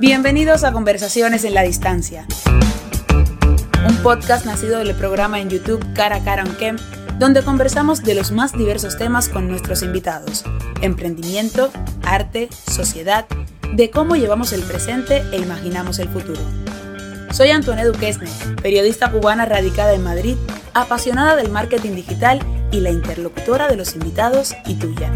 Bienvenidos a Conversaciones en la Distancia, un podcast nacido del programa en YouTube Cara a Cara on Kem, donde conversamos de los más diversos temas con nuestros invitados, emprendimiento, arte, sociedad, de cómo llevamos el presente e imaginamos el futuro. Soy Antoine Duquesne, periodista cubana radicada en Madrid, apasionada del marketing digital y la interlocutora de los invitados y tuya.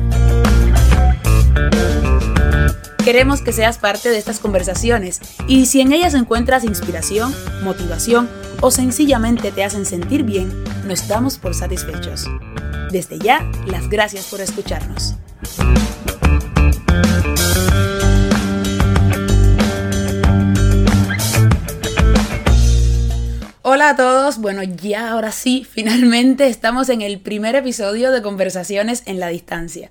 Queremos que seas parte de estas conversaciones y si en ellas encuentras inspiración, motivación o sencillamente te hacen sentir bien, nos damos por satisfechos. Desde ya, las gracias por escucharnos. Hola a todos, bueno ya ahora sí, finalmente estamos en el primer episodio de Conversaciones en la Distancia.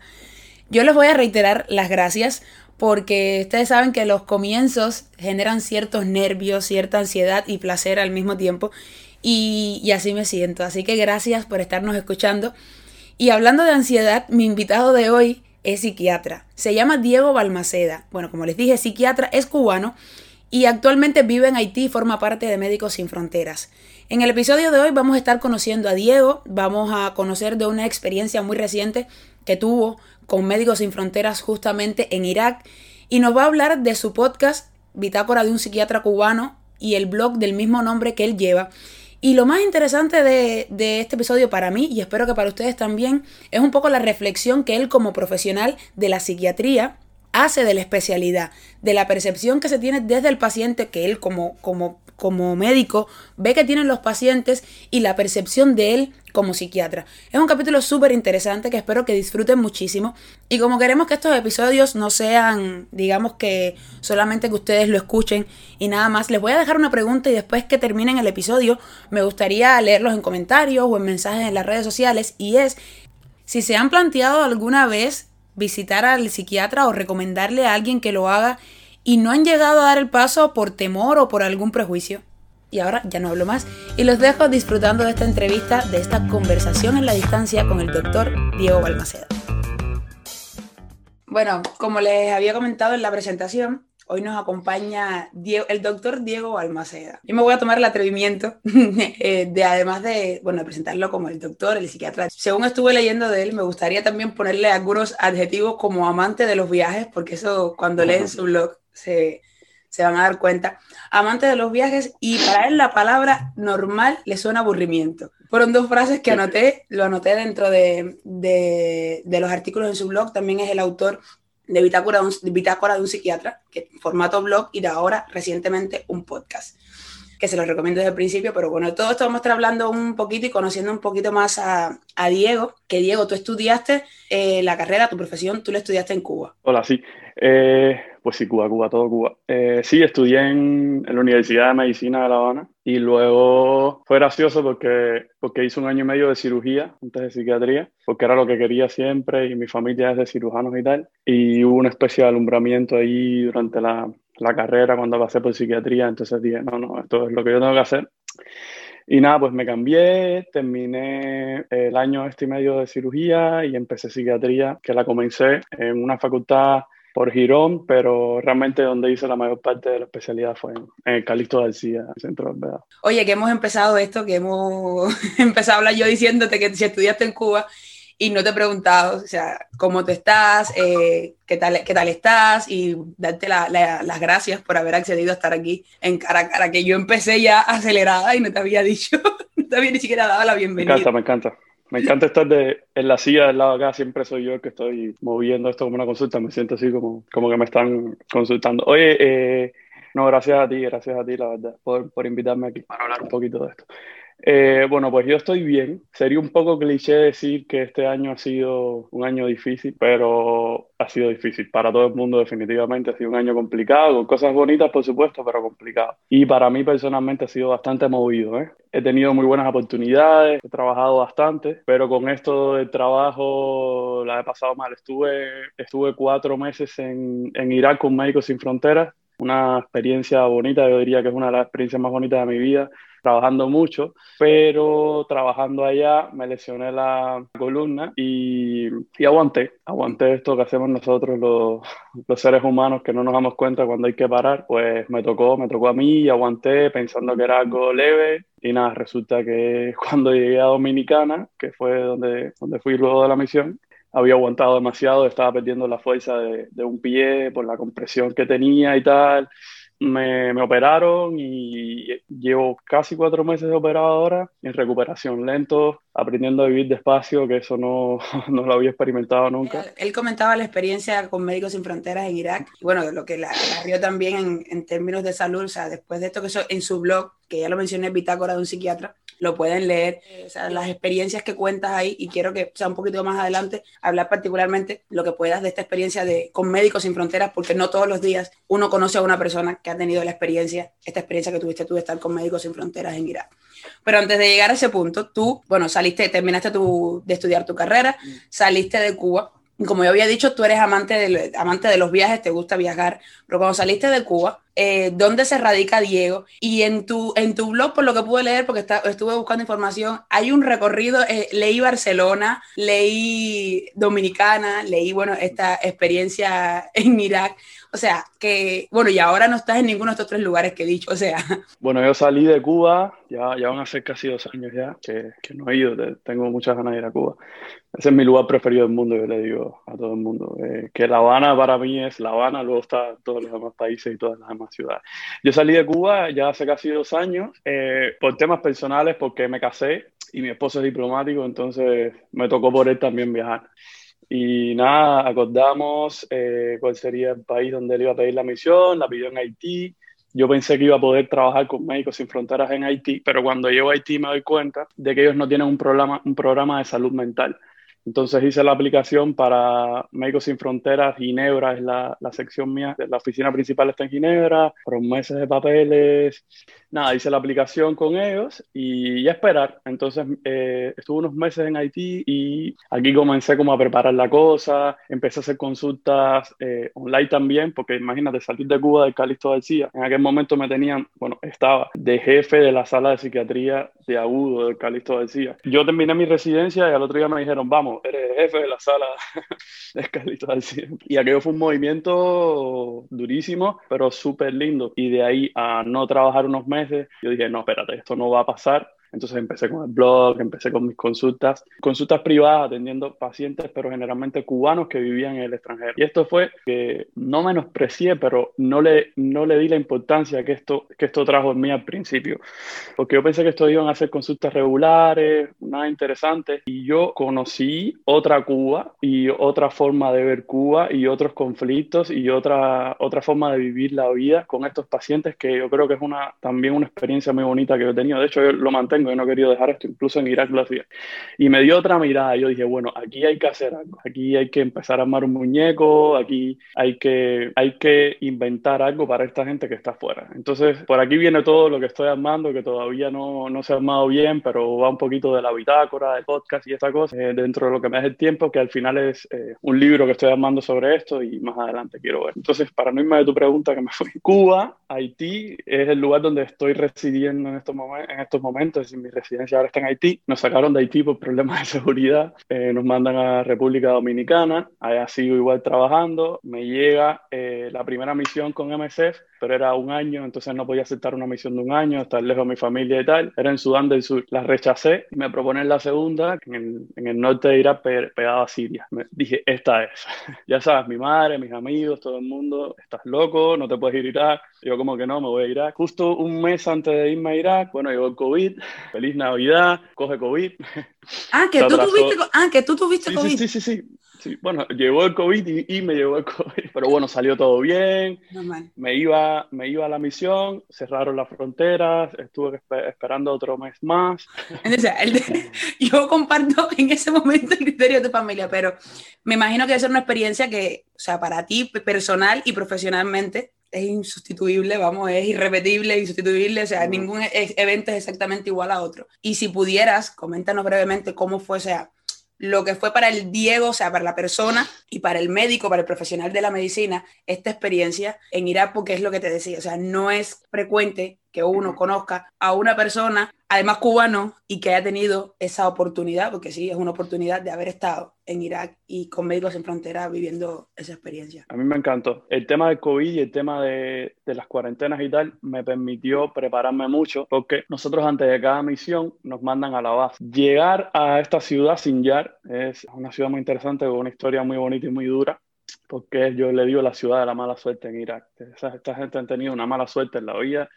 Yo les voy a reiterar las gracias porque ustedes saben que los comienzos generan ciertos nervios, cierta ansiedad y placer al mismo tiempo. Y, así me siento. Así que gracias por estarnos escuchando. Y hablando de ansiedad, mi invitado de hoy es psiquiatra. Se llama Diego Balmaceda. Bueno, como les dije, psiquiatra, es cubano y actualmente vive en Haití y forma parte de Médicos Sin Fronteras. En el episodio de hoy vamos a estar conociendo a Diego, vamos a conocer de una experiencia muy reciente que tuvo con Médicos Sin Fronteras justamente en Irak y nos va a hablar de su podcast Bitácora de un psiquiatra cubano y el blog del mismo nombre que él lleva. Y lo más interesante de, de, este episodio para mí, y espero que para ustedes también, es un poco la reflexión que él como profesional de la psiquiatría hace de la especialidad, de la percepción que se tiene desde el paciente, que él como, como como médico ve que tienen los pacientes y la percepción de él como psiquiatra. Es un capítulo súper interesante que espero que disfruten muchísimo. Y como queremos que estos episodios no sean, digamos que solamente que ustedes lo escuchen y nada más, les voy a dejar una pregunta y después que terminen el episodio me gustaría leerlos en comentarios o en mensajes en las redes sociales y es si se han planteado alguna vez visitar al psiquiatra o recomendarle a alguien que lo haga y no han llegado a dar el paso por temor o por algún prejuicio. Y ahora ya no hablo más y los dejo disfrutando de esta entrevista, de esta conversación en la distancia con el doctor Diego Balmaceda. Bueno, como les había comentado en la presentación, hoy nos acompaña el doctor Diego Balmaceda. Yo me voy a tomar el atrevimiento eh, de, además de, bueno, presentarlo como el doctor, el psiquiatra. Según estuve leyendo de él, me gustaría también ponerle algunos adjetivos como amante de los viajes, porque eso cuando leen su blog se, van a dar cuenta. Amante de los viajes y para él la palabra normal le suena aburrimiento. Fueron dos frases que anoté, lo anoté dentro de, los artículos en su blog, también es el autor de Bitácora, de Bitácora de un psiquiatra, que formato blog y de ahora recientemente un podcast que se los recomiendo desde el principio, pero bueno, todo esto vamos a estar hablando un poquito y conociendo un poquito más a, Diego, que Diego, tú estudiaste eh, la carrera, tu profesión, tú la estudiaste en Cuba. Hola, sí. Eh, pues sí, Cuba, Cuba, todo Cuba. Eh, sí, estudié en, la Universidad de Medicina de La Habana y luego fue gracioso porque, porque hice un año y medio de cirugía antes de psiquiatría, porque era lo que quería siempre y mi familia es de cirujanos y tal. Y hubo una especie de alumbramiento ahí durante la, la carrera cuando pasé por psiquiatría, entonces dije, no, no, esto es lo que yo tengo que hacer. Y nada, pues me cambié, terminé el año este y medio de cirugía y empecé psiquiatría, que la comencé en una facultad por Girón, pero realmente donde hice la mayor parte de la especialidad fue en, el Calixto García, centro de Oye, que hemos empezado esto, que hemos empezado a hablar yo diciéndote que si estudiaste en Cuba y no te he preguntado, o sea, cómo te estás, eh, qué, tal, qué tal estás y darte las gracias por haber accedido a estar aquí en cara a cara, que yo empecé ya acelerada y no te había dicho, no te había ni siquiera dado la bienvenida. Me encanta, me encanta. Me encanta estar de, en la silla del lado acá, siempre soy yo el que estoy moviendo esto como una consulta, me siento así como, como que me están consultando. Oye, eh, no, gracias a ti, gracias a ti, la verdad, por, por invitarme aquí para hablar un poquito de esto. Eh, bueno, pues yo estoy bien. Sería un poco cliché decir que este año ha sido un año difícil, pero ha sido difícil para todo el mundo definitivamente. Ha sido un año complicado, con cosas bonitas por supuesto, pero complicado. Y para mí personalmente ha sido bastante movido. ¿eh? He tenido muy buenas oportunidades, he trabajado bastante, pero con esto del trabajo la he pasado mal. Estuve, estuve cuatro meses en, en Irak con Médicos Sin Fronteras una experiencia bonita, yo diría que es una de las experiencias más bonitas de mi vida trabajando mucho, pero trabajando allá me lesioné la columna y, y aguanté, aguanté esto que hacemos nosotros los, los, seres humanos que no nos damos cuenta cuando hay que parar, pues me tocó, me tocó a mí y aguanté pensando que era algo leve y nada, resulta que cuando llegué a Dominicana, que fue donde, donde fui luego de la misión, había aguantado demasiado, estaba perdiendo la fuerza de, de un pie por la compresión que tenía y tal me, me, operaron y llevo casi cuatro meses de operado ahora en recuperación, lento, aprendiendo a vivir despacio, que eso no, no lo había experimentado nunca. Él, comentaba la experiencia con Médicos Sin Fronteras en Irak, bueno, lo que la, la también en, en, términos de salud, o sea, después de esto que eso, en su blog, que ya lo mencioné, Bitácora de un psiquiatra, lo pueden leer, o sea, las experiencias que cuentas ahí y quiero que sea un poquito más adelante hablar particularmente lo que puedas de esta experiencia de con Médicos Sin Fronteras, porque no todos los días uno conoce a una persona que ha tenido la experiencia, esta experiencia que tuviste tú de estar con Médicos Sin Fronteras en Irak. Pero antes de llegar a ese punto, tú, bueno, saliste, terminaste tu, de estudiar tu carrera, saliste de Cuba, como yo había dicho, tú eres amante de, amante de los viajes, te gusta viajar, pero cuando saliste de Cuba, eh, dónde se radica Diego. Y en tu, en tu blog, por lo que pude leer, porque estuve buscando información, hay un recorrido, eh, leí Barcelona, leí Dominicana, leí, bueno, esta experiencia en Irak. O sea, que, bueno, y ahora no estás en ninguno de estos tres lugares que he dicho, o sea. Bueno, yo salí de Cuba, ya, ya van a ser casi dos años ya que, que no he ido, tengo muchas ganas de ir a Cuba. Ese es mi lugar preferido del mundo, yo le digo a todo el mundo. Eh, que La Habana para mí es La Habana, luego está todos los demás países y todas las demás ciudades. Yo salí de Cuba ya hace casi dos años eh, por temas personales, porque me casé y mi esposo es diplomático, entonces me tocó por él también viajar. Y nada, acordamos eh, cuál sería el país donde él iba a pedir la misión, la pidió en Haití. Yo pensé que iba a poder trabajar con Médicos Sin Fronteras en Haití, pero cuando llego a Haití me doy cuenta de que ellos no tienen un un programa de salud mental. Entonces hice la aplicación para Médicos Sin Fronteras, Ginebra es la, la sección mía, la oficina principal está en Ginebra, fueron meses de papeles, nada, hice la aplicación con ellos y ya esperar. Entonces eh, estuve unos meses en Haití y aquí comencé como a preparar la cosa, empecé a hacer consultas eh, online también, porque imagínate, salir de Cuba del Calixto García, en aquel momento me tenían, bueno, estaba de jefe de la sala de psiquiatría de agudo del Calixto García. Yo terminé mi residencia y al otro día me dijeron, vamos, eres jefe de la sala de Escalito Y aquello fue un movimiento durísimo, pero súper lindo. Y de ahí a no trabajar unos meses, yo dije, no, espérate, esto no va a pasar. Entonces empecé con el blog, empecé con mis consultas, consultas privadas atendiendo pacientes, pero generalmente cubanos que vivían en el extranjero. Y esto fue que no menosprecié, pero no le, no le di la importancia que esto, que esto trajo en mí al principio. Porque yo pensé que esto iban a ser consultas regulares, nada interesante. Y yo conocí otra Cuba y otra forma de ver Cuba y otros conflictos y otra, otra forma de vivir la vida con estos pacientes que yo creo que es una, también una experiencia muy bonita que he tenido. De hecho, yo lo mantengo yo no he querido dejar esto, incluso en Irak lo hacía. Y me dio otra mirada, yo dije, bueno, aquí hay que hacer algo, aquí hay que empezar a armar un muñeco, aquí hay que, hay que inventar algo para esta gente que está afuera. Entonces, por aquí viene todo lo que estoy armando, que todavía no, no se ha armado bien, pero va un poquito de la bitácora, del podcast y esta cosa, eh, dentro de lo que me hace el tiempo, que al final es eh, un libro que estoy armando sobre esto y más adelante quiero ver. Entonces, para no irme de tu pregunta, que me fui, Cuba, Haití, es el lugar donde estoy residiendo en estos, en estos momentos mi residencia ahora está en Haití. Nos sacaron de Haití por problemas de seguridad. Eh, nos mandan a República Dominicana. Allá sigo igual trabajando. Me llega eh, la primera misión con MSF, pero era un año, entonces no podía aceptar una misión de un año, estar lejos de mi familia y tal. Era en Sudán del Sur. La rechacé. Me proponen la segunda, en el, en el norte de Irak, pegado a Siria. Me, dije, esta es. ya sabes, mi madre, mis amigos, todo el mundo, estás loco, no te puedes ir a Irak. Yo como que no, me voy a Irak. Justo un mes antes de irme a Irak, bueno, llegó el COVID feliz Navidad, coge COVID. Ah, que, tú tuviste, ah, que tú tuviste COVID. Sí, sí, sí, sí, Bueno, llegó el COVID y, me llegó el COVID, pero bueno, salió todo bien. Me iba, me iba a la misión, cerraron las fronteras, estuve esperando otro mes más. yo comparto en ese momento el criterio de tu familia, pero me imagino que debe ser una experiencia que, o sea, para ti personal y profesionalmente, es insustituible, vamos, es irrepetible, insustituible, o sea, ningún e-, evento es exactamente igual a otro. Y si pudieras, coméntanos brevemente cómo fue, o sea, lo que fue para el Diego, o sea, para la persona y para el médico, para el profesional de la medicina, esta experiencia en Irak, porque es lo que te decía, o sea, no es frecuente que uno conozca a una persona, además cubano, y que haya tenido esa oportunidad, porque sí, es una oportunidad de haber estado en Irak y con Médicos en Frontera viviendo esa experiencia. A mí me encantó. El tema del COVID y el tema de, de las cuarentenas y tal me permitió prepararme mucho, porque nosotros antes de cada misión nos mandan a la base. Llegar a esta ciudad, Sinjar, es una ciudad muy interesante, con una historia muy bonita y muy dura porque yo le digo la ciudad de la mala suerte en Irak. Esta, gente ha tenido una mala suerte en la vida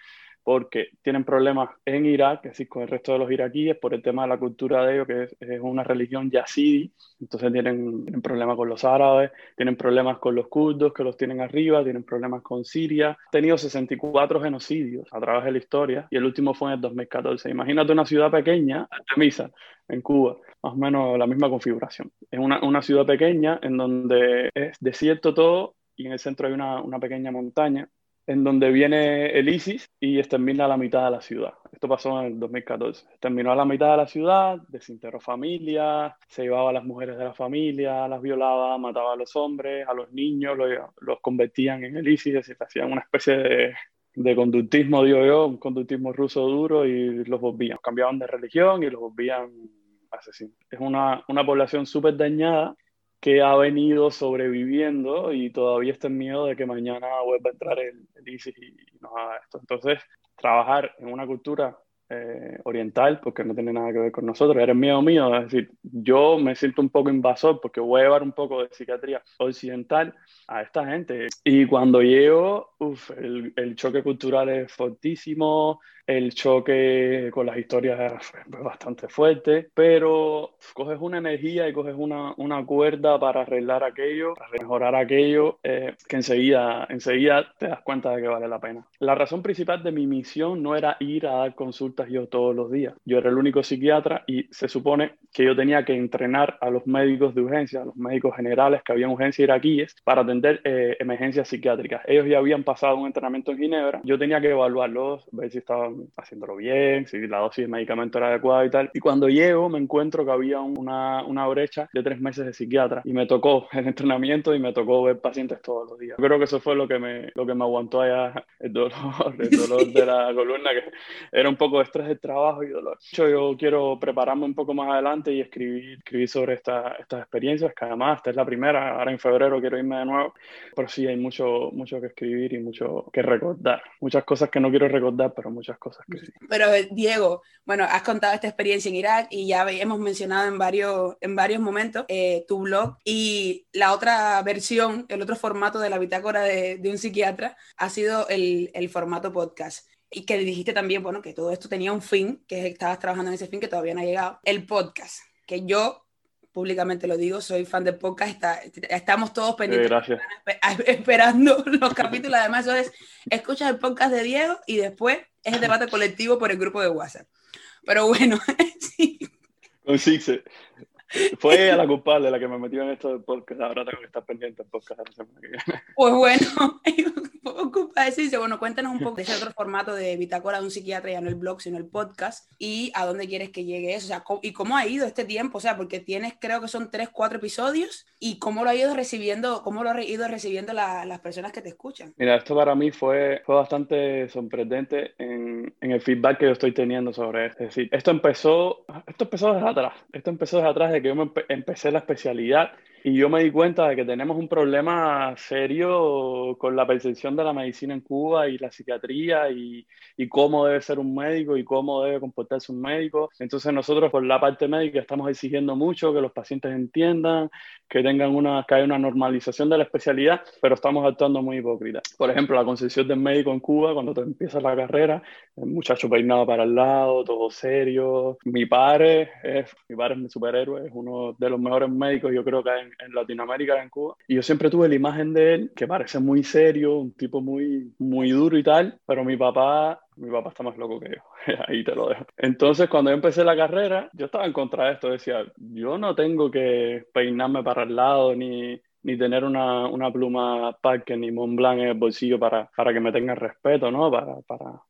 porque tienen problemas en Irak, decir, con el resto de los iraquíes, por el tema de la cultura de ellos, que es, una religión yazidi, entonces tienen, tienen, problemas con los árabes, tienen problemas con los kurdos, que los tienen arriba, tienen problemas con Siria. Han tenido 64 genocidios a través de la historia, y el último fue en el 2014. Imagínate una ciudad pequeña, Artemisa, en Cuba, más o menos la misma configuración. Es una, una ciudad pequeña en donde es desierto todo, y en el centro hay una, una pequeña montaña, en donde viene el ISIS y extermina la mitad de la ciudad. Esto pasó en el 2014. Terminó a la mitad de la ciudad, desintegró familias, se llevaba a las mujeres de la familia, las violaba, mataba a los hombres, a los niños, los, convertían en el ISIS, decir, hacían una especie de, de conductismo, digo yo, un conductismo ruso duro y los volvían. Cambiaban de religión y los volvían asesinos. Es una, una población súper dañada que ha venido sobreviviendo y todavía está en miedo de que mañana vuelva a entrar el, ISIS y, nos haga esto. Entonces, trabajar en una cultura eh, oriental, porque no tiene nada que ver con nosotros, era miedo mío, es decir, yo me siento un poco invasor porque voy a llevar un poco de psiquiatría occidental a esta gente. Y cuando llego, uf, el, el choque cultural es fortísimo, el choque con las historias es bastante fuerte, pero coges una energía y coges una, una cuerda para arreglar aquello, para mejorar aquello, eh, que enseguida, enseguida te das cuenta de que vale la pena. La razón principal de mi misión no era ir a dar consultas yo todos los días. Yo era el único psiquiatra y se supone que yo tenía que entrenar a los médicos de urgencia, a los médicos generales que habían urgencias iraquíes para atender eh, emergencias psiquiátricas. Ellos ya habían pasado un entrenamiento en Ginebra, yo tenía que evaluarlos, ver si estaban haciéndolo bien, si la dosis de medicamento era adecuada y tal. Y cuando llego me encuentro que había una, una brecha de tres meses de psiquiatra y me tocó el entrenamiento y me tocó ver pacientes todos los días. Yo creo que eso fue lo que me, lo que me aguantó allá el dolor, el dolor de la columna, que era un poco de estrés de trabajo y dolor. Yo, yo quiero prepararme un poco más adelante y escribir, escribir sobre esta, estas experiencias, que además esta es la primera, ahora en febrero quiero irme de nuevo, pero sí hay mucho, mucho que escribir y mucho que recordar. Muchas cosas que no quiero recordar, pero muchas cosas que pero eh, Diego, bueno, has contado esta experiencia en Irak y ya hemos mencionado en varios, en varios momentos eh, tu blog y la otra versión, el otro formato de la bitácora de, de un psiquiatra ha sido el, el, formato podcast. Y que dijiste también, bueno, que todo esto tenía un fin, que estabas trabajando en ese fin que todavía no ha llegado. El podcast, que yo públicamente lo digo, soy fan de podcast, estamos todos pendientes, esperando los capítulos, además eso es, escuchas el podcast de Diego y después es el debate colectivo por el grupo de WhatsApp. Pero bueno, sí. Con fue a la culpable la que me metió en esto del podcast. Ahora tengo que estar pendiente del podcast la semana que viene. Pues bueno, culpa decirse. Bueno, cuéntanos un poco de ese otro formato de bitácora de un psiquiatra, ya no el blog, sino el podcast. Y a dónde quieres que llegue eso. O sea, y cómo ha ido este tiempo. O sea, porque tienes, creo que son tres, cuatro episodios. Y cómo lo ha ido recibiendo, cómo lo ha ido recibiendo las personas que te escuchan. Mira, esto para mí fue, fue bastante sorprendente en, en el feedback que yo estoy teniendo sobre esto. Es decir, esto empezó, esto empezó desde atrás. Esto empezó desde atrás de que yo me empecé la especialidad y yo me di cuenta de que tenemos un problema serio con la percepción de la medicina en Cuba y la psiquiatría y, y, cómo debe ser un médico y cómo debe comportarse un médico. Entonces nosotros por la parte médica estamos exigiendo mucho que los pacientes entiendan, que tengan una, que haya una normalización de la especialidad, pero estamos actuando muy hipócrita. Por ejemplo, la concepción del médico en Cuba, cuando te empiezas la carrera, el muchacho peinado para el lado, todo serio. Mi padre es, mi padre es mi superhéroe, es uno de los mejores médicos, yo creo que hay en, Latinoamérica, en Cuba. Y yo siempre tuve la imagen de él, que parece muy serio, un tipo muy, muy duro y tal, pero mi papá mi papá está más loco que yo, ahí te lo dejo. Entonces, cuando yo empecé la carrera, yo estaba en contra de esto, decía, yo no tengo que peinarme para el lado ni, ni tener una, una pluma Parker ni Montblanc en el bolsillo para, para que me tengan respeto, ¿no? Para, para,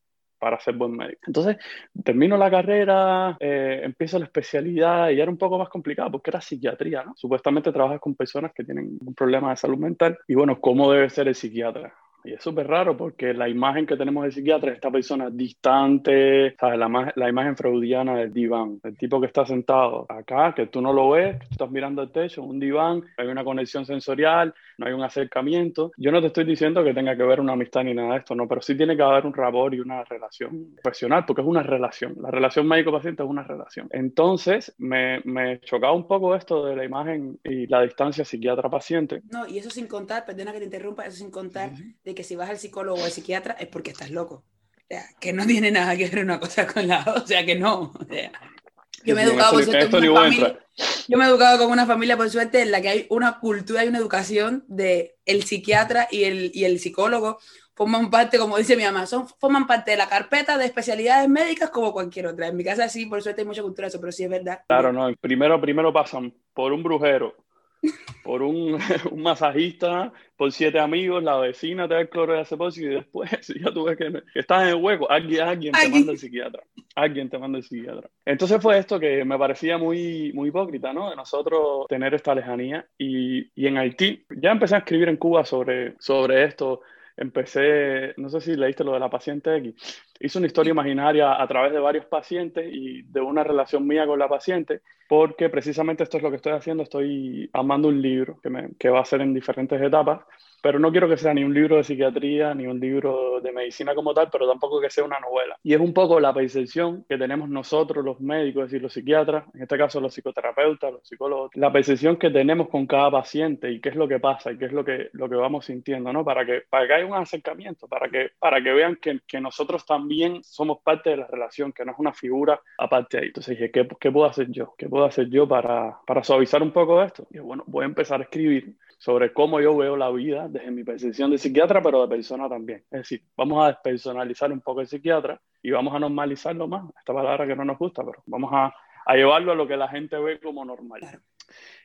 para ser buen médico. Entonces, termino la carrera, eh, empiezo la especialidad y era un poco más complicado porque era psiquiatría. Supuestamente trabajas con personas que tienen un problema de salud mental y bueno, ¿cómo debe ser el psiquiatra? Y es súper raro porque la imagen que tenemos de psiquiatra es esta persona distante, ¿sabes? La, la imagen freudiana del diván, el tipo que está sentado acá, que tú no lo ves, tú estás mirando el techo, un diván, hay una conexión sensorial, no hay un acercamiento. Yo no te estoy diciendo que tenga que ver una amistad ni nada de esto, no, pero sí tiene que haber un rabor y una relación profesional, porque es una relación. La relación médico-paciente es una relación. Entonces, me, me chocaba un poco esto de la imagen y la distancia psiquiatra-paciente. No, y eso sin contar, perdona que te interrumpa, eso sin contar de que si vas al psicólogo o al psiquiatra es porque estás loco. O sea, que no tiene nada que ver una cosa con la otra, o sea, que no. O sea, yo me he educado, por suerte, con una familia, yo me he educado con una familia, por suerte, en la que hay una cultura y una educación de el psiquiatra y el, y el psicólogo forman parte, como dice mi mamá, son, forman parte de la carpeta de especialidades médicas como cualquier otra. En mi casa sí, por suerte hay mucha cultura eso, pero sí es verdad. Claro, no, primero, primero pasan por un brujero, por un, un, masajista, por siete amigos, la vecina te da el cloro de y después, ya tú ves que, estás en el hueco, alguien, alguien te manda el psiquiatra. Alguien te manda el psiquiatra. Entonces fue esto que me parecía muy, muy hipócrita, ¿no? De nosotros tener esta lejanía. Y, y en Haití, ya empecé a escribir en Cuba sobre, sobre esto empecé, no sé si leíste lo de la paciente X, hice una historia imaginaria a través de varios pacientes y de una relación mía con la paciente, porque precisamente esto es lo que estoy haciendo, estoy amando un libro que, me, que va a ser en diferentes etapas pero no quiero que sea ni un libro de psiquiatría ni un libro de medicina como tal, pero tampoco que sea una novela. Y es un poco la percepción que tenemos nosotros, los médicos, es decir, los psiquiatras, en este caso los psicoterapeutas, los psicólogos, la percepción que tenemos con cada paciente y qué es lo que pasa y qué es lo que, lo que vamos sintiendo, ¿no? Para que, para que haya un acercamiento, para que, para que vean que, que nosotros también somos parte de la relación, que no es una figura aparte ahí. Entonces dije, ¿qué, ¿qué, puedo hacer yo? ¿Qué puedo hacer yo para, para suavizar un poco esto? Y bueno, voy a empezar a escribir sobre cómo yo veo la vida desde mi percepción de psiquiatra, pero de persona también. Es decir, vamos a despersonalizar un poco el psiquiatra y vamos a normalizarlo más, esta palabra que no nos gusta, pero vamos a, a llevarlo a lo que la gente ve como normal.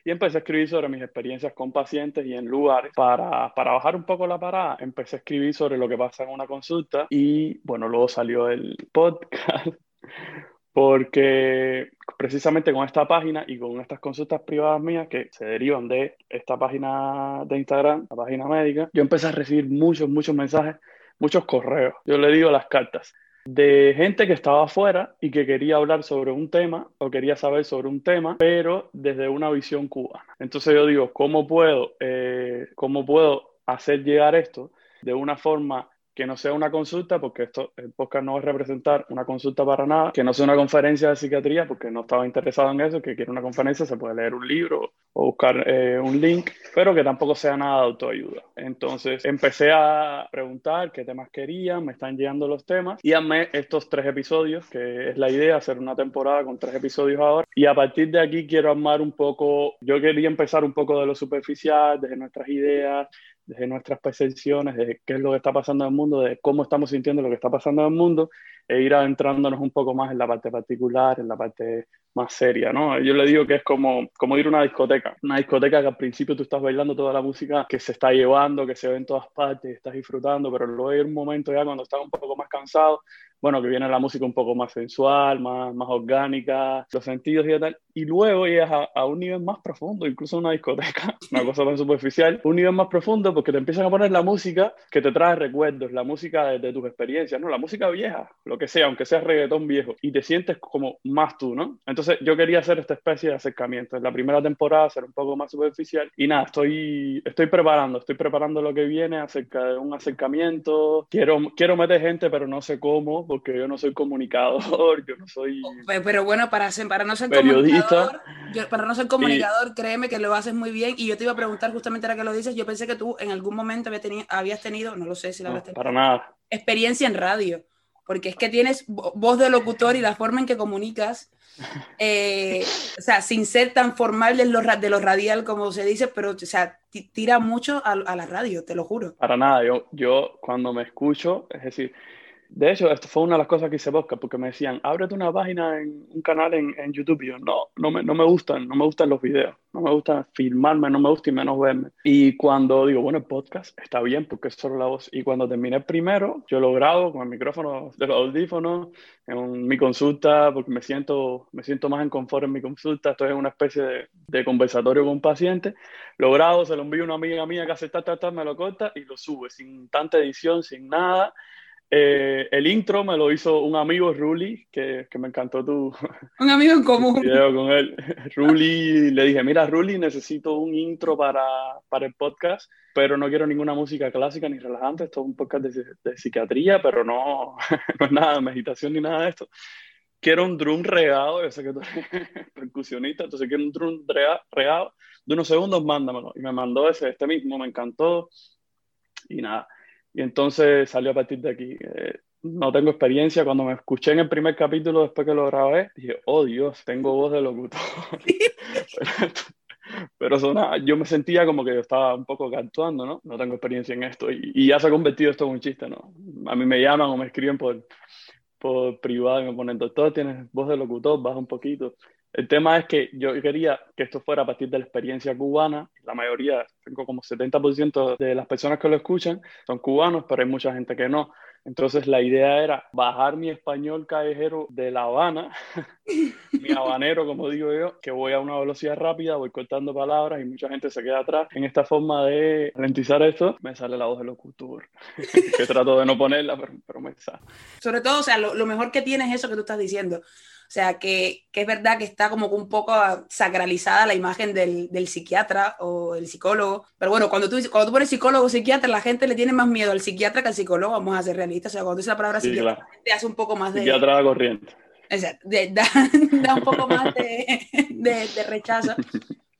Y empecé a escribir sobre mis experiencias con pacientes y en lugares. Para, para, bajar un poco la parada, empecé a escribir sobre lo que pasa en una consulta y bueno, luego salió el podcast porque precisamente con esta página y con estas consultas privadas mías que se derivan de esta página de Instagram, la página médica, yo empecé a recibir muchos, muchos mensajes, muchos correos, yo le digo las cartas, de gente que estaba afuera y que quería hablar sobre un tema o quería saber sobre un tema, pero desde una visión cubana. Entonces yo digo, ¿cómo puedo, eh, cómo puedo hacer llegar esto de una forma que no sea una consulta, porque esto, el podcast no va a representar una consulta para nada, que no sea una conferencia de psiquiatría, porque no estaba interesado en eso, que quiere una conferencia, se puede leer un libro o buscar eh, un link, pero que tampoco sea nada de autoayuda. Entonces empecé a preguntar qué temas querían, me están llegando los temas, y amé estos tres episodios, que es la idea, hacer una temporada con tres episodios ahora, y a partir de aquí quiero armar un poco, yo quería empezar un poco de lo superficial, desde nuestras ideas, desde nuestras percepciones, de qué es lo que está pasando en el mundo, de cómo estamos sintiendo lo que está pasando en el mundo, e ir adentrándonos un poco más en la parte particular, en la parte más seria, ¿no? Yo le digo que es como, como ir a una discoteca, una discoteca que al principio tú estás bailando toda la música que se está llevando, que se ve en todas partes, estás disfrutando, pero luego hay un momento ya cuando estás un poco más cansado, bueno, que viene la música un poco más sensual, más, más orgánica, los sentidos y tal, y luego llegas a, a un nivel más profundo, incluso una discoteca, una cosa tan superficial, un nivel más profundo porque te empiezan a poner la música que te trae recuerdos, la música de, de tus experiencias, ¿no? La música vieja, lo que sea, aunque sea reggaetón viejo, y te sientes como más tú, ¿no? Entonces yo quería hacer esta especie de acercamiento, en la primera temporada ser un poco más superficial, y nada, estoy, estoy preparando, estoy preparando lo que viene acerca de un acercamiento, quiero, quiero meter gente, pero no sé cómo, porque yo no soy comunicador, yo no soy... Pero bueno, para, para no ser periodista, comunicador, para no ser comunicador, créeme que lo haces muy bien, y yo te iba a preguntar justamente ahora que lo dices, yo pensé que tú en algún momento había tenido, habías tenido, no lo sé si la no, Para nada. Experiencia en radio porque es que tienes voz de locutor y la forma en que comunicas, eh, o sea, sin ser tan formal de lo, de lo radial como se dice, pero, o sea, tira mucho a, a, la radio, te lo juro. Para nada, yo, yo cuando me escucho, es decir, de hecho, esto fue una de las cosas que hice podcast, porque me decían, ábrete una página en un canal en, YouTube. Y yo, no, no me, no me gustan, no me gustan los videos, no me gusta filmarme, no me gusta y menos verme. Y cuando digo, bueno, el podcast está bien porque es solo la voz. Y cuando terminé primero, yo lo grabo con el micrófono de los audífonos, en mi consulta, porque me siento, me siento más en confort en mi consulta. Estoy en una especie de, de conversatorio con un paciente. Lo grabo, se lo envío a una amiga mía que hace ta, ta, ta, me lo corta y lo sube sin tanta edición, sin nada. Eh, el intro me lo hizo un amigo, Ruli, que, que me encantó tu... Un amigo en común. video con él. Ruli, le dije, mira, Ruli, necesito un intro para, para el podcast, pero no quiero ninguna música clásica ni relajante. Esto es un podcast de, de psiquiatría, pero no, no es nada de meditación ni nada de esto. Quiero un drum regado, yo sé que tú eres percusionista, entonces quiero un drum regado de unos segundos, mándamelo. Y me mandó ese, este mismo, me encantó. Y nada, y entonces salió a partir de aquí. Eh, no tengo experiencia. Cuando me escuché en el primer capítulo, después que lo grabé, dije, oh Dios, tengo voz de locutor. pero, pero yo me sentía como que yo estaba un poco actuando, ¿no? No tengo experiencia en esto. Y, y, ya se ha convertido esto en un chiste, ¿no? A mí me llaman o me escriben por, por privado y me ponen, doctor, tienes voz de locutor, baja un poquito. El tema es que yo quería que esto fuera a partir de la experiencia cubana. La mayoría, tengo como 70% de las personas que lo escuchan son cubanos, pero hay mucha gente que no. Entonces la idea era bajar mi español callejero de La Habana, mi habanero, como digo yo, que voy a una velocidad rápida, voy cortando palabras y mucha gente se queda atrás. En esta forma de ralentizar esto, me sale la voz de locutor, que trato de no ponerla, pero, pero me sale. Sobre todo, o sea, lo, lo mejor que tienes es eso que tú estás diciendo. O sea, que, que, es verdad que está como un poco sacralizada la imagen del, del, psiquiatra o el psicólogo. Pero bueno, cuando tú, cuando tú pones psicólogo o psiquiatra, la gente le tiene más miedo al psiquiatra que al psicólogo, vamos a ser realistas. O sea, cuando dices la palabra sí, psiquiatra, claro. te hace un poco más de... Psiquiatra corriente. O sea, de, da, da, un poco más de, de, de rechazo.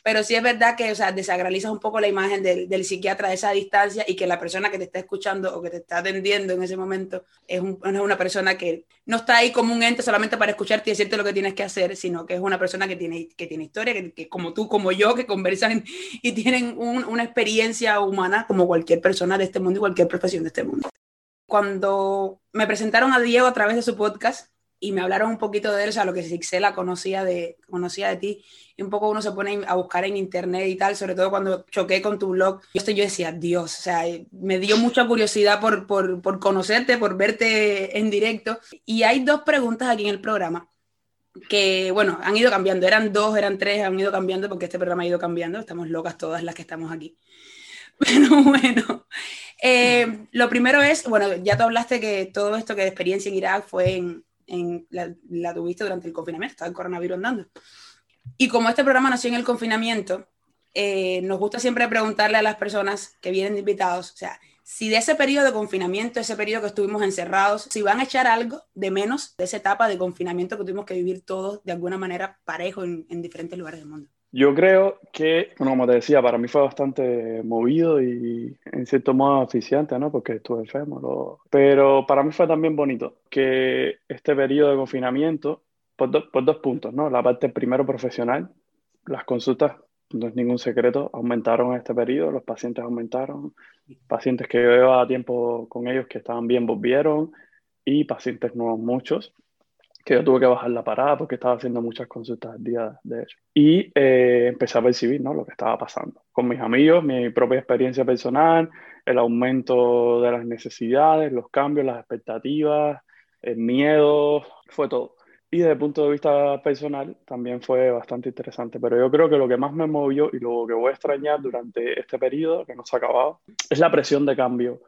Pero sí es verdad que, o sea, desagralizas un poco la imagen del, del, psiquiatra de esa distancia y que la persona que te está escuchando o que te está atendiendo en ese momento es, un, es, una persona que no está ahí como un ente solamente para escucharte y decirte lo que tienes que hacer, sino que es una persona que tiene, que tiene historia, que, que como tú, como yo, que conversan y tienen un, una experiencia humana como cualquier persona de este mundo y cualquier profesión de este mundo. Cuando me presentaron a Diego a través de su podcast, y me hablaron un poquito de él, o sea, lo que Sixela conocía de, conocía de ti, y un poco uno se pone a buscar en internet y tal, sobre todo cuando choqué con tu blog, yo, yo decía, Dios, o sea, me dio mucha curiosidad por, por, por conocerte, por verte en directo, y hay dos preguntas aquí en el programa que, bueno, han ido cambiando, eran dos, eran tres, han ido cambiando porque este programa ha ido cambiando, estamos locas todas las que estamos aquí. Pero bueno, eh, lo primero es, bueno, ya tú hablaste que todo esto que de experiencia en Irak fue en, en, la, la, tuviste durante el confinamiento, estaba el coronavirus andando. Y como este programa nació en el confinamiento, eh, nos gusta siempre preguntarle a las personas que vienen invitados, o sea, si de ese periodo de confinamiento, ese periodo que estuvimos encerrados, si van a echar algo de menos de esa etapa de confinamiento que tuvimos que vivir todos de alguna manera parejo en, en diferentes lugares del mundo. Yo creo que, bueno, como te decía, para mí fue bastante movido y en cierto modo eficiente, ¿no? Porque estuve enfermo. Lo... Pero para mí fue también bonito que este periodo de confinamiento, por, do, por dos puntos, ¿no? La parte primero profesional, las consultas, no es ningún secreto, aumentaron en este periodo, los pacientes aumentaron, pacientes que yo llevaba tiempo con ellos que estaban bien volvieron y pacientes nuevos muchos que yo tuve que bajar la parada porque estaba haciendo muchas consultas al día, de hecho. Y eh, empecé a percibir ¿no? lo que estaba pasando con mis amigos, mi propia experiencia personal, el aumento de las necesidades, los cambios, las expectativas, el miedo, fue todo. Y desde el punto de vista personal también fue bastante interesante, pero yo creo que lo que más me movió y lo que voy a extrañar durante este periodo que no se ha acabado es la presión de cambio,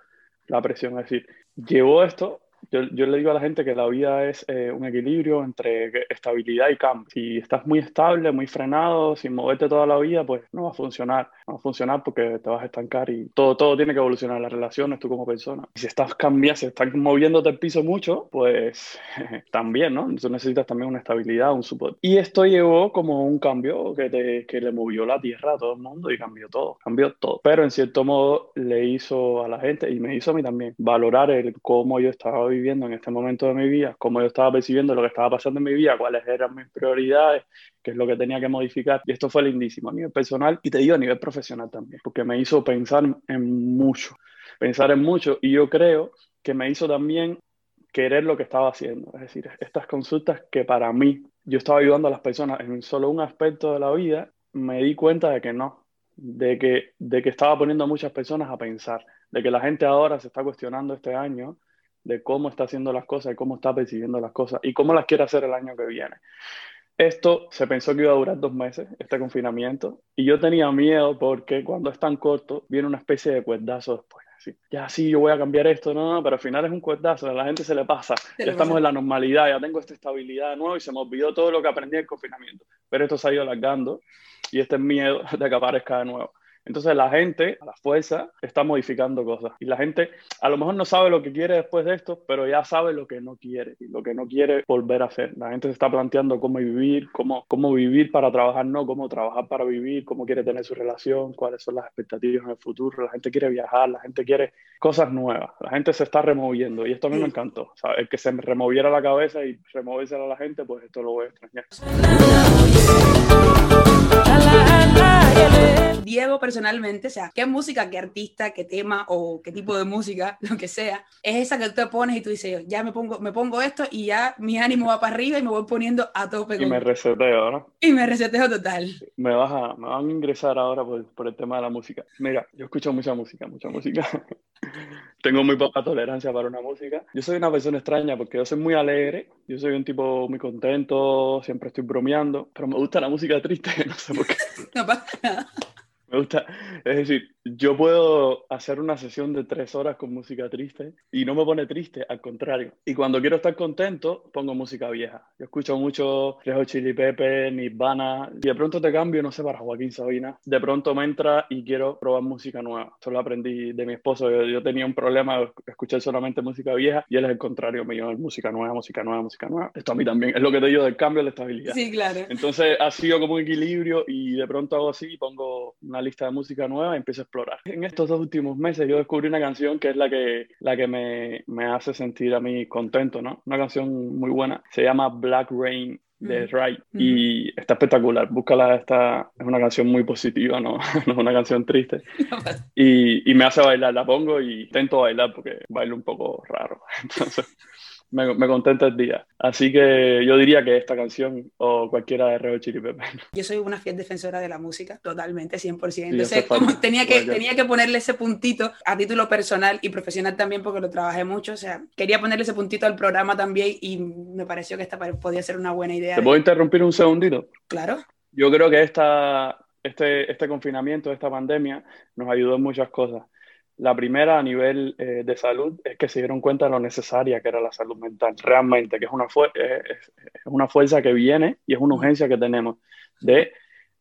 la presión, es decir, llevó esto yo, yo, le digo a la gente que la vida es eh, un equilibrio entre estabilidad y cambio. Si estás muy estable, muy frenado, sin moverte toda la vida, pues no va a funcionar. No va a funcionar porque te vas a estancar y todo, todo tiene que evolucionar, las relaciones, tú como persona. Y si estás cambiando, si estás moviéndote el piso mucho, pues también, ¿no? Tú necesitas también una estabilidad, un support. Y esto llevó como un cambio que, te, que le movió la tierra a todo el mundo y cambió todo, cambió todo. Pero en cierto modo le hizo a la gente y me hizo a mí también valorar el cómo yo estaba viviendo en este momento de mi vida, cómo yo estaba percibiendo lo que estaba pasando en mi vida, cuáles eran mis prioridades, qué es lo que tenía que modificar. Y esto fue lindísimo a nivel personal y te digo a nivel profesional también, porque me hizo pensar en mucho, pensar en mucho y yo creo que me hizo también querer lo que estaba haciendo. Es decir, estas consultas que para mí yo estaba ayudando a las personas en solo un aspecto de la vida, me di cuenta de que no, de que, de que estaba poniendo a muchas personas a pensar, de que la gente ahora se está cuestionando este año de cómo está haciendo las cosas y cómo está percibiendo las cosas y cómo las quiere hacer el año que viene. Esto se pensó que iba a durar dos meses, este confinamiento, y yo tenía miedo porque cuando es tan corto viene una especie de cuerdazo después. Así, ya sí, yo voy a cambiar esto, no, no, pero al final es un cuerdazo, a la gente se le pasa, ya estamos en la normalidad, ya tengo esta estabilidad de nuevo y se me olvidó todo lo que aprendí en el confinamiento. Pero esto se ha ido alargando y este miedo de que aparezca de nuevo. Entonces la gente, a la fuerza, está modificando cosas. Y la gente a lo mejor no sabe lo que quiere después de esto, pero ya sabe lo que no quiere y lo que no quiere volver a hacer. La gente se está planteando cómo vivir, cómo, cómo vivir para trabajar, no cómo trabajar para vivir, cómo quiere tener su relación, cuáles son las expectativas en el futuro. La gente quiere viajar, la gente quiere cosas nuevas. La gente se está removiendo y esto a mí me encantó. El que se me removiera la cabeza y removerse a la gente, pues esto lo voy a extrañar. Diego personalmente, o sea, qué música, qué artista, qué tema o qué tipo de música, lo que sea, es esa que tú te pones y tú dices, ya me pongo, me pongo esto y ya mi ánimo va para arriba y me voy poniendo a tope. Y me reseteo, ¿no? Y me reseteo total. Me, vas a, me van a ingresar ahora por, por el tema de la música. Mira, yo escucho mucha música, mucha música. Tengo muy poca tolerancia para una música. Yo soy una persona extraña porque yo soy muy alegre, yo soy un tipo muy contento, siempre estoy bromeando, pero me gusta la música triste, no sé por qué. No pasa nada. Me gusta, es decir, yo puedo hacer una sesión de tres horas con música triste y no me pone triste, al contrario. Y cuando quiero estar contento, pongo música vieja. Yo escucho mucho Rejo Chili Pepe, Nirvana, y de pronto te cambio, no sé, para Joaquín Sabina. De pronto me entra y quiero probar música nueva. Eso lo aprendí de mi esposo. Yo, tenía un problema de escuchar solamente música vieja y él es el contrario mío, música nueva, música nueva, música nueva. Esto a mí también es lo que te digo del cambio de estabilidad. Sí, claro. Entonces ha sido como un equilibrio y de pronto hago así pongo una lista de música nueva y empiezo a explorar. En estos dos últimos meses yo descubrí una canción que es la que, la que me, me hace sentir a mí contento, ¿no? Una canción muy buena. Se llama Black Rain de Ray y está espectacular. Búscala, esta es una canción muy positiva, no, no es una canción triste. y, y, me hace bailar, la pongo y intento bailar porque bailo un poco raro. Entonces, me, me, contenta el día. Así que yo diría que esta canción o cualquiera de Reo Chili Pepe. Yo soy una fiel defensora de la música, totalmente, 100%. Entonces, como tenía que, tenía que ponerle ese puntito a título personal y profesional también, porque lo trabajé mucho, o sea, quería ponerle ese puntito al programa también y me pareció que esta podía ser una buena idea. ¿Te puedo interrumpir un segundito? Claro. Yo creo que esta, este, este confinamiento, esta pandemia, nos ayudó en muchas cosas. La primera a nivel eh, de salud es que se dieron cuenta de lo necesaria que era la salud mental, realmente, que es una, eh, es, una fuerza que viene y es una urgencia que tenemos de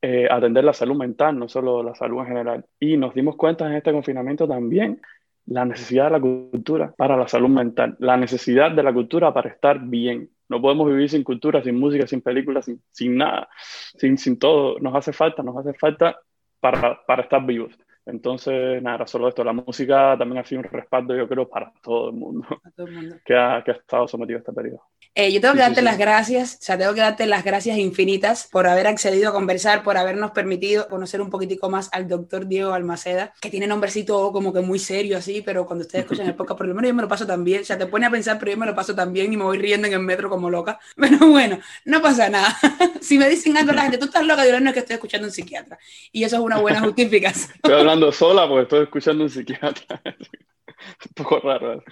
eh, atender la salud mental, no solo la salud en general. Y nos dimos cuenta en este confinamiento también la necesidad de la cultura para la salud mental, la necesidad de la cultura para estar bien. No podemos vivir sin cultura, sin música, sin películas, sin, sin nada, sin, sin todo. Nos hace falta, nos hace falta para, para estar vivos. Entonces, nada, solo esto. La música también ha sido un respaldo, yo creo, para todo el mundo, todo el mundo. Que, ha, que, ha, estado sometido a este periodo. Eh, yo tengo que darte sí, las gracias, o sea, tengo que darte las gracias infinitas por haber accedido a conversar, por habernos permitido conocer un poquitico más al doctor Diego Almaceda, que tiene nombrecito como que muy serio así, pero cuando ustedes escuchan el podcast, por lo menos yo me lo paso también, o sea, te pone a pensar, pero yo me lo paso también y me voy riendo en el metro como loca. Pero bueno, no pasa nada. si me dicen algo la gente, tú estás loca, yo no es que estoy escuchando a un psiquiatra. Y eso es una buena justificación. Estoy hablando sola porque estoy escuchando a un psiquiatra. un poco raro.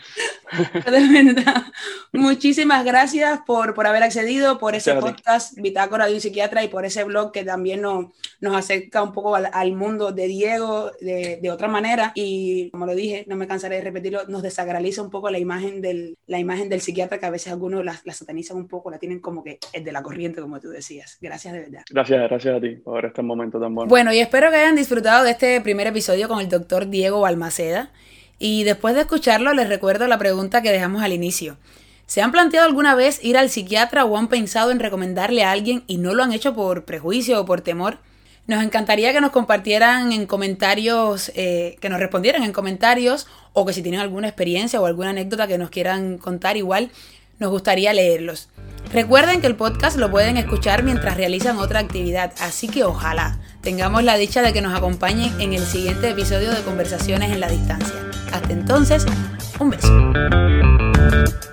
Muchísimas gracias por, por haber accedido, por ese Gracias podcast Bitácora de un psiquiatra y por ese blog que también nos, nos acerca un poco al, al mundo de Diego de, de, otra manera. Y como lo dije, no me cansaré de repetirlo, nos desagraliza un poco la imagen del, la imagen del psiquiatra que a veces algunos la, la satanizan un poco, la tienen como que es de la corriente, como tú decías. Gracias de verdad. Gracias, gracias a ti por este momento tan bueno. Bueno, y espero que hayan disfrutado de este primer episodio con el doctor Diego Balmaceda. Y después de escucharlo, les recuerdo la pregunta que dejamos al inicio. ¿Se han planteado alguna vez ir al psiquiatra o han pensado en recomendarle a alguien y no lo han hecho por prejuicio o por temor? Nos encantaría que nos compartieran en comentarios, eh, que nos respondieran en comentarios o que si tienen alguna experiencia o alguna anécdota que nos quieran contar igual, nos gustaría leerlos. Recuerden que el podcast lo pueden escuchar mientras realizan otra actividad, así que ojalá tengamos la dicha de que nos acompañen en el siguiente episodio de Conversaciones en la Distancia. Hasta entonces, un beso.